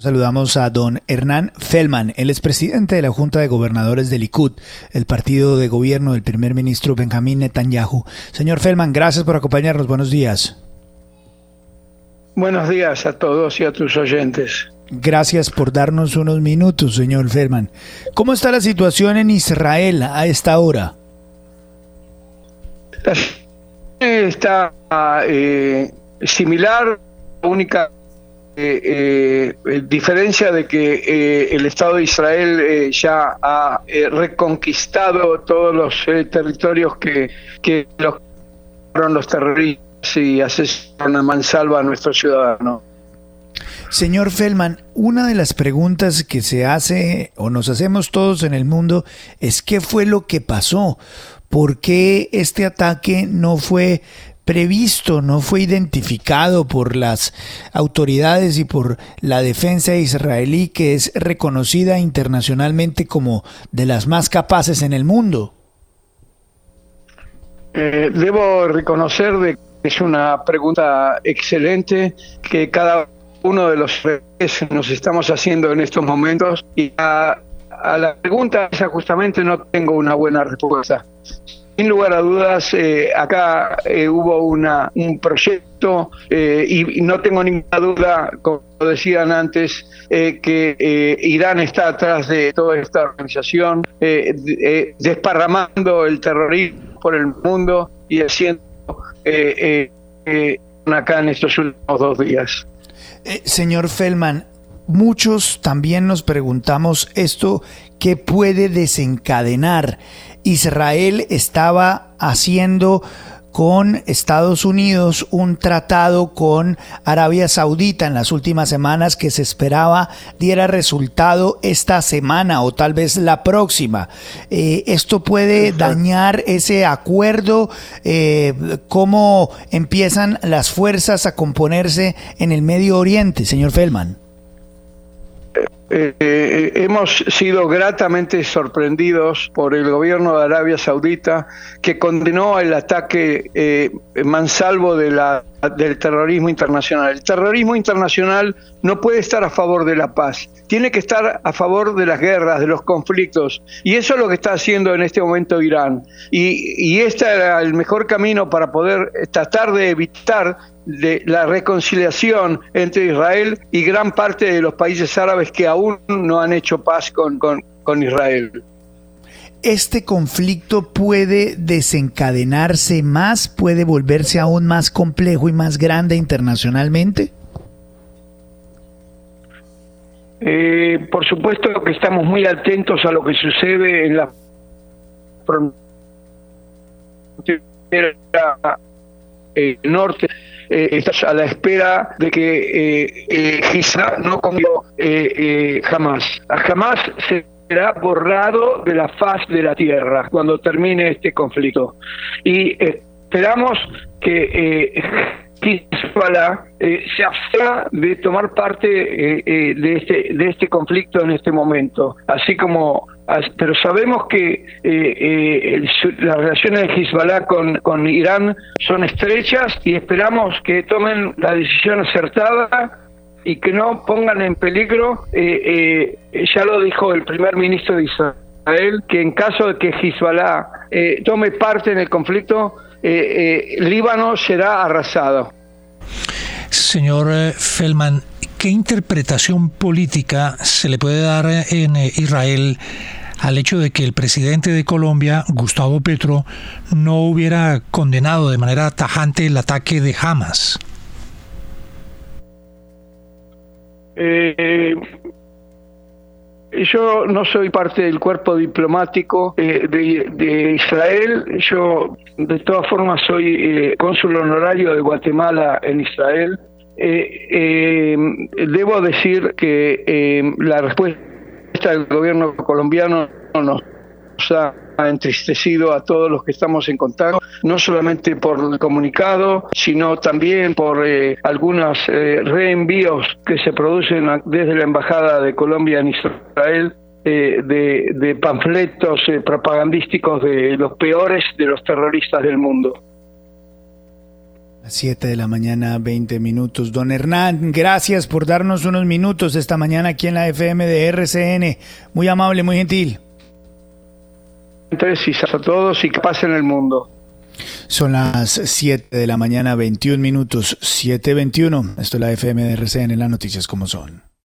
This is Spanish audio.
Saludamos a don Hernán Fellman, él es presidente de la Junta de Gobernadores del Likud, el partido de gobierno del primer ministro Benjamín Netanyahu. Señor Fellman, gracias por acompañarnos. Buenos días. Buenos días a todos y a tus oyentes. Gracias por darnos unos minutos, señor Fellman. ¿Cómo está la situación en Israel a esta hora? Está eh, similar, única eh, eh, diferencia de que eh, el Estado de Israel ya ha reconquistado todos los territorios que, que los, los terroristas y asesinaron a mansalva a nuestros ciudadanos. Señor Feldman, una de las preguntas que se hace o nos hacemos todos en el mundo es qué fue lo que pasó, por qué este ataque no fue previsto, no fue identificado por las autoridades y por la defensa israelí que es reconocida internacionalmente como de las más capaces en el mundo? Eh, debo reconocer de que es una pregunta excelente que cada uno de los nos estamos haciendo en estos momentos y a, a la pregunta esa justamente no tengo una buena respuesta. Sin lugar a dudas, eh, acá eh, hubo una, un proyecto eh, y, no tengo ninguna duda, como decían antes, que Irán está atrás de toda esta organización, desparramando el terrorismo por el mundo y haciendo acá en estos últimos dos días. señor Feldman, muchos también nos preguntamos esto, ¿qué puede desencadenar? Israel estaba haciendo con Estados Unidos un tratado con Arabia Saudita en las últimas semanas que se esperaba diera resultado esta semana o tal vez la próxima. Eh, ¿Esto puede dañar ese acuerdo? Eh, ¿Cómo empiezan las fuerzas a componerse en el Medio Oriente, señor Feldman? Eh, Eh, hemos sido gratamente sorprendidos por el gobierno de Arabia Saudita que condenó el ataque eh, mansalvo de la, del terrorismo internacional. El terrorismo internacional no puede estar a favor de la paz, tiene que estar a favor de las guerras, de los conflictos. Y eso es lo que está haciendo en este momento Irán. Y, y este era el mejor camino para poder tratar de evitar la reconciliación entre Israel y gran parte de los países árabes que aún no han hecho paz con, con, Israel. ¿Este conflicto puede desencadenarse más, puede volverse aún más complejo y más grande internacionalmente? Eh, por supuesto que estamos muy atentos a lo que sucede en la frontera eh, norte eh, estás a la espera de que eh, eh no comió eh, jamás. Jamás será borrado de la faz de la tierra cuando termine este conflicto. Y esperamos que Hezbollah se abstenga de tomar parte de, este, de este conflicto en este momento, así como pero sabemos que eh, eh, las relaciones de Hezbollah con, con Irán son estrechas y esperamos que tomen la decisión acertada y que no pongan en peligro, eh, ya lo dijo el primer ministro de Israel, que en caso de que Hezbollah tome parte en el conflicto, Líbano será arrasado. Señor Feldman, ¿qué interpretación política se le puede dar en Israel al hecho de que el presidente de Colombia, Gustavo Petro, no hubiera condenado de manera tajante el ataque de Hamas? Eh, yo no soy parte del cuerpo diplomático eh, de, Israel. Yo, de todas formas, soy eh, cónsul honorario de Guatemala en Israel. Debo decir que la respuesta el gobierno colombiano nos ha entristecido a todos los que estamos en contacto, no solamente por el comunicado, sino también por eh, algunos eh, reenvíos que se producen desde la Embajada de Colombia en Israel eh, de, de, panfletos propagandísticos de los peores de los terroristas del mundo. 7 de la mañana, 20 minutos. Don Hernán, gracias por darnos unos minutos esta mañana aquí en la FM de RCN. Muy amable, muy gentil. Entonces, a todos y que pasen el mundo. Son las 7 de la mañana, 21 minutos, 7.21. Esto es la FM de RCN, las noticias como son.